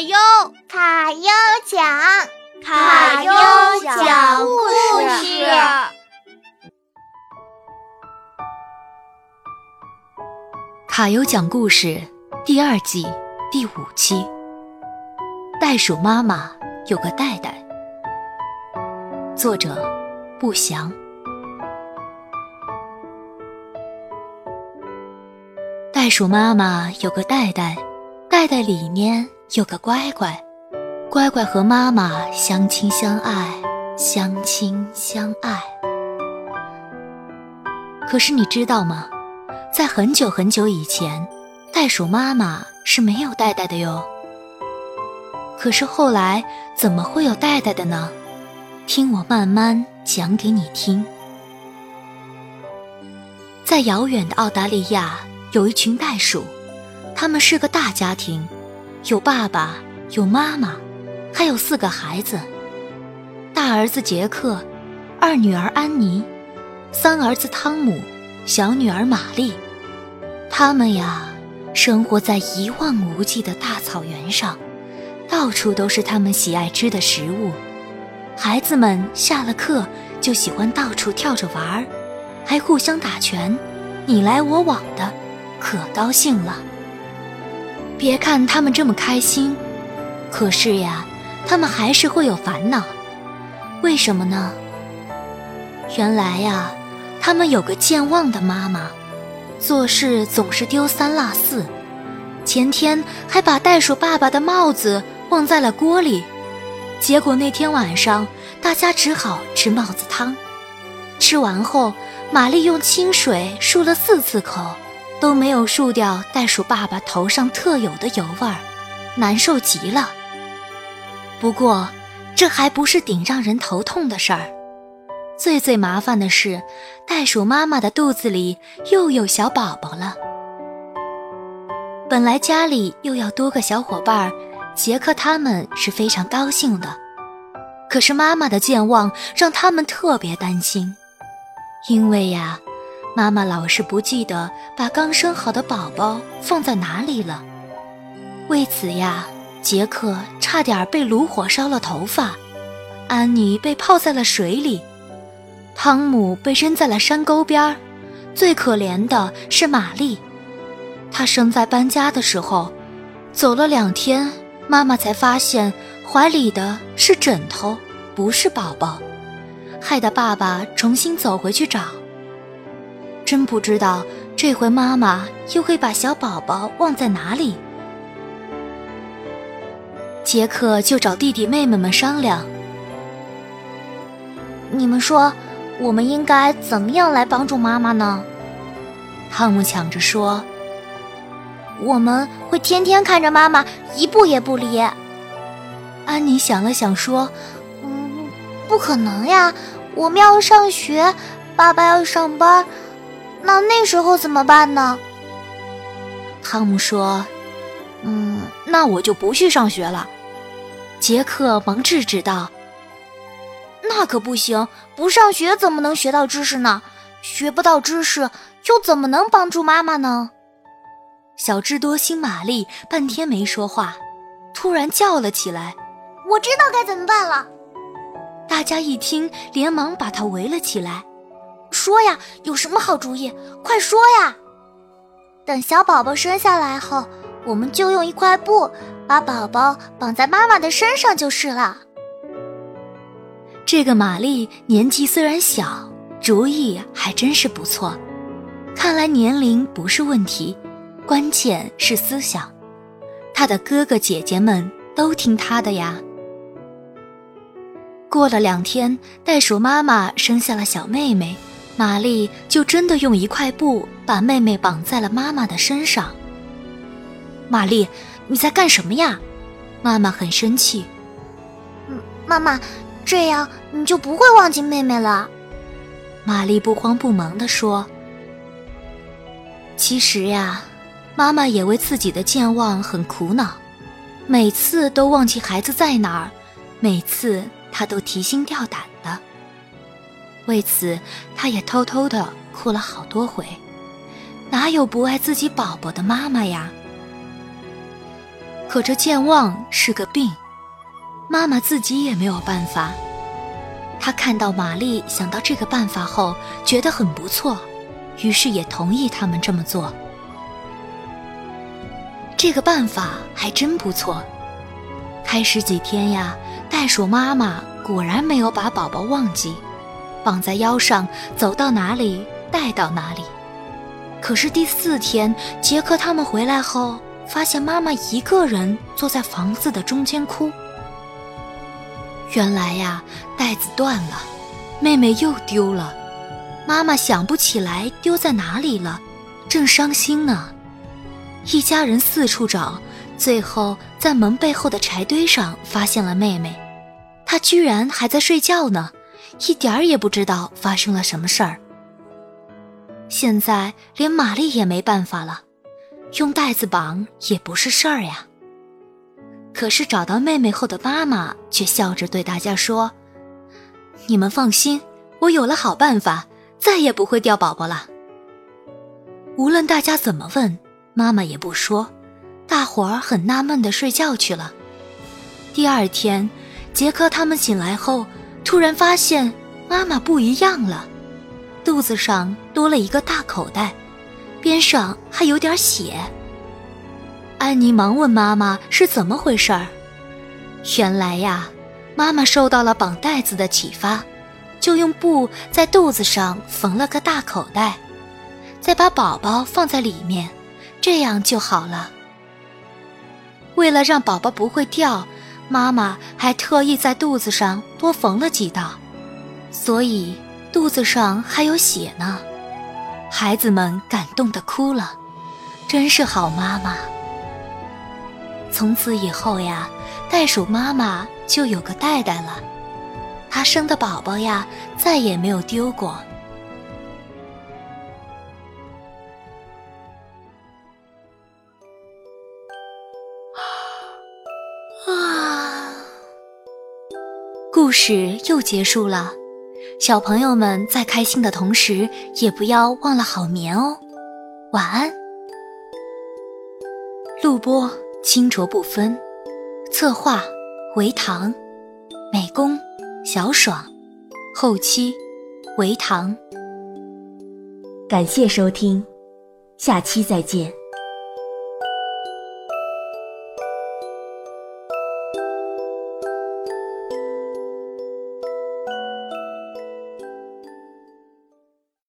优，卡优讲，卡优讲故事。卡优讲故事第二季第五期。袋鼠妈妈有个袋袋。作者：不详。袋鼠妈妈有个袋袋，袋袋里面有个乖乖，乖乖和妈妈相亲相爱，相亲相爱。可是你知道吗？在很久很久以前，袋鼠妈妈是没有袋袋的哟。可是后来怎么会有袋袋的呢？听我慢慢讲给你听。在遥远的澳大利亚。有一群袋鼠，他们是个大家庭，有爸爸，有妈妈，还有四个孩子。大儿子杰克，二女儿安妮，三儿子汤姆，小女儿玛丽。他们呀，生活在一望无际的大草原上，到处都是他们喜爱吃的食物。孩子们下了课就喜欢到处跳着玩儿，还互相打拳，你来我往的。可高兴了。别看他们这么开心，可是呀，他们还是会有烦恼。为什么呢？原来呀，他们有个健忘的妈妈，做事总是丢三落四。前天还把袋鼠爸爸的帽子忘在了锅里，结果那天晚上大家只好吃帽子汤。吃完后，玛丽用清水漱了四次口。都没有漱掉袋鼠爸爸头上特有的油味儿，难受极了。不过，这还不是顶让人头痛的事儿，最最麻烦的是，袋鼠妈妈的肚子里又有小宝宝了。本来家里又要多个小伙伴儿，杰克他们是非常高兴的。可是妈妈的健忘让他们特别担心，因为呀。妈妈老是不记得把刚生好的宝宝放在哪里了，为此呀，杰克差点被炉火烧了头发，安妮被泡在了水里，汤姆被扔在了山沟边儿，最可怜的是玛丽，她生在搬家的时候，走了两天，妈妈才发现怀里的是枕头，不是宝宝，害得爸爸重新走回去找。真不知道这回妈妈又会把小宝宝忘在哪里。杰克就找弟弟妹妹们商量：“你们说，我们应该怎么样来帮助妈妈呢？”汤姆抢着说：“我们会天天看着妈妈，一步也不离。”安妮想了想说：“嗯，不可能呀，我们要上学，爸爸要上班。”那那时候怎么办呢？汤姆说：“嗯，那我就不去上学了。”杰克忙制止道：“那可不行，不上学怎么能学到知识呢？学不到知识，又怎么能帮助妈妈呢？”小智多星玛丽半天没说话，突然叫了起来：“我知道该怎么办了！”大家一听，连忙把她围了起来。说呀，有什么好主意？快说呀！等小宝宝生下来后，我们就用一块布把宝宝绑在妈妈的身上就是了。这个玛丽年纪虽然小，主意还真是不错。看来年龄不是问题，关键是思想。她的哥哥姐姐们都听她的呀。过了两天，袋鼠妈妈生下了小妹妹。玛丽就真的用一块布把妹妹绑在了妈妈的身上。玛丽，你在干什么呀？妈妈很生气。嗯妈妈，这样你就不会忘记妹妹了。玛丽不慌不忙地说：“其实呀，妈妈也为自己的健忘很苦恼，每次都忘记孩子在哪儿，每次她都提心吊胆的。”为此，他也偷偷的哭了好多回。哪有不爱自己宝宝的妈妈呀？可这健忘是个病，妈妈自己也没有办法。她看到玛丽想到这个办法后，觉得很不错，于是也同意他们这么做。这个办法还真不错。开始几天呀，袋鼠妈妈果然没有把宝宝忘记，绑在腰上，走到哪里带到哪里。可是第四天，杰克他们回来后，发现妈妈一个人坐在房子的中间哭。原来呀，带子断了，妹妹又丢了，妈妈想不起来丢在哪里了，正伤心呢。一家人四处找，最后在门背后的柴堆上发现了妹妹，她居然还在睡觉呢，一点儿也不知道发生了什么事儿。现在连玛丽也没办法了，用袋子绑也不是事儿呀。可是找到妹妹后的妈妈却笑着对大家说：“你们放心，我有了好办法，再也不会掉宝宝了。”无论大家怎么问，妈妈也不说。大伙儿很纳闷的睡觉去了。第二天，杰克他们醒来后，突然发现妈妈不一样了，肚子上多了一个大口袋，边上还有点血。安妮忙问妈妈是怎么回事儿。原来呀，妈妈受到了绑带子的启发，就用布在肚子上缝了个大口袋，再把宝宝放在里面，这样就好了。为了让宝宝不会掉，妈妈还特意在肚子上多缝了几道，所以肚子上还有血呢。孩子们感动的哭了，真是好妈妈。从此以后呀，袋鼠妈妈就有个袋袋了，她生的宝宝呀，再也没有丢过。故事又结束了，小朋友们在开心的同时，也不要忘了好眠哦。晚安，录播。清浊不分，策划维唐，美工小爽，后期维唐。感谢收听，下期再见。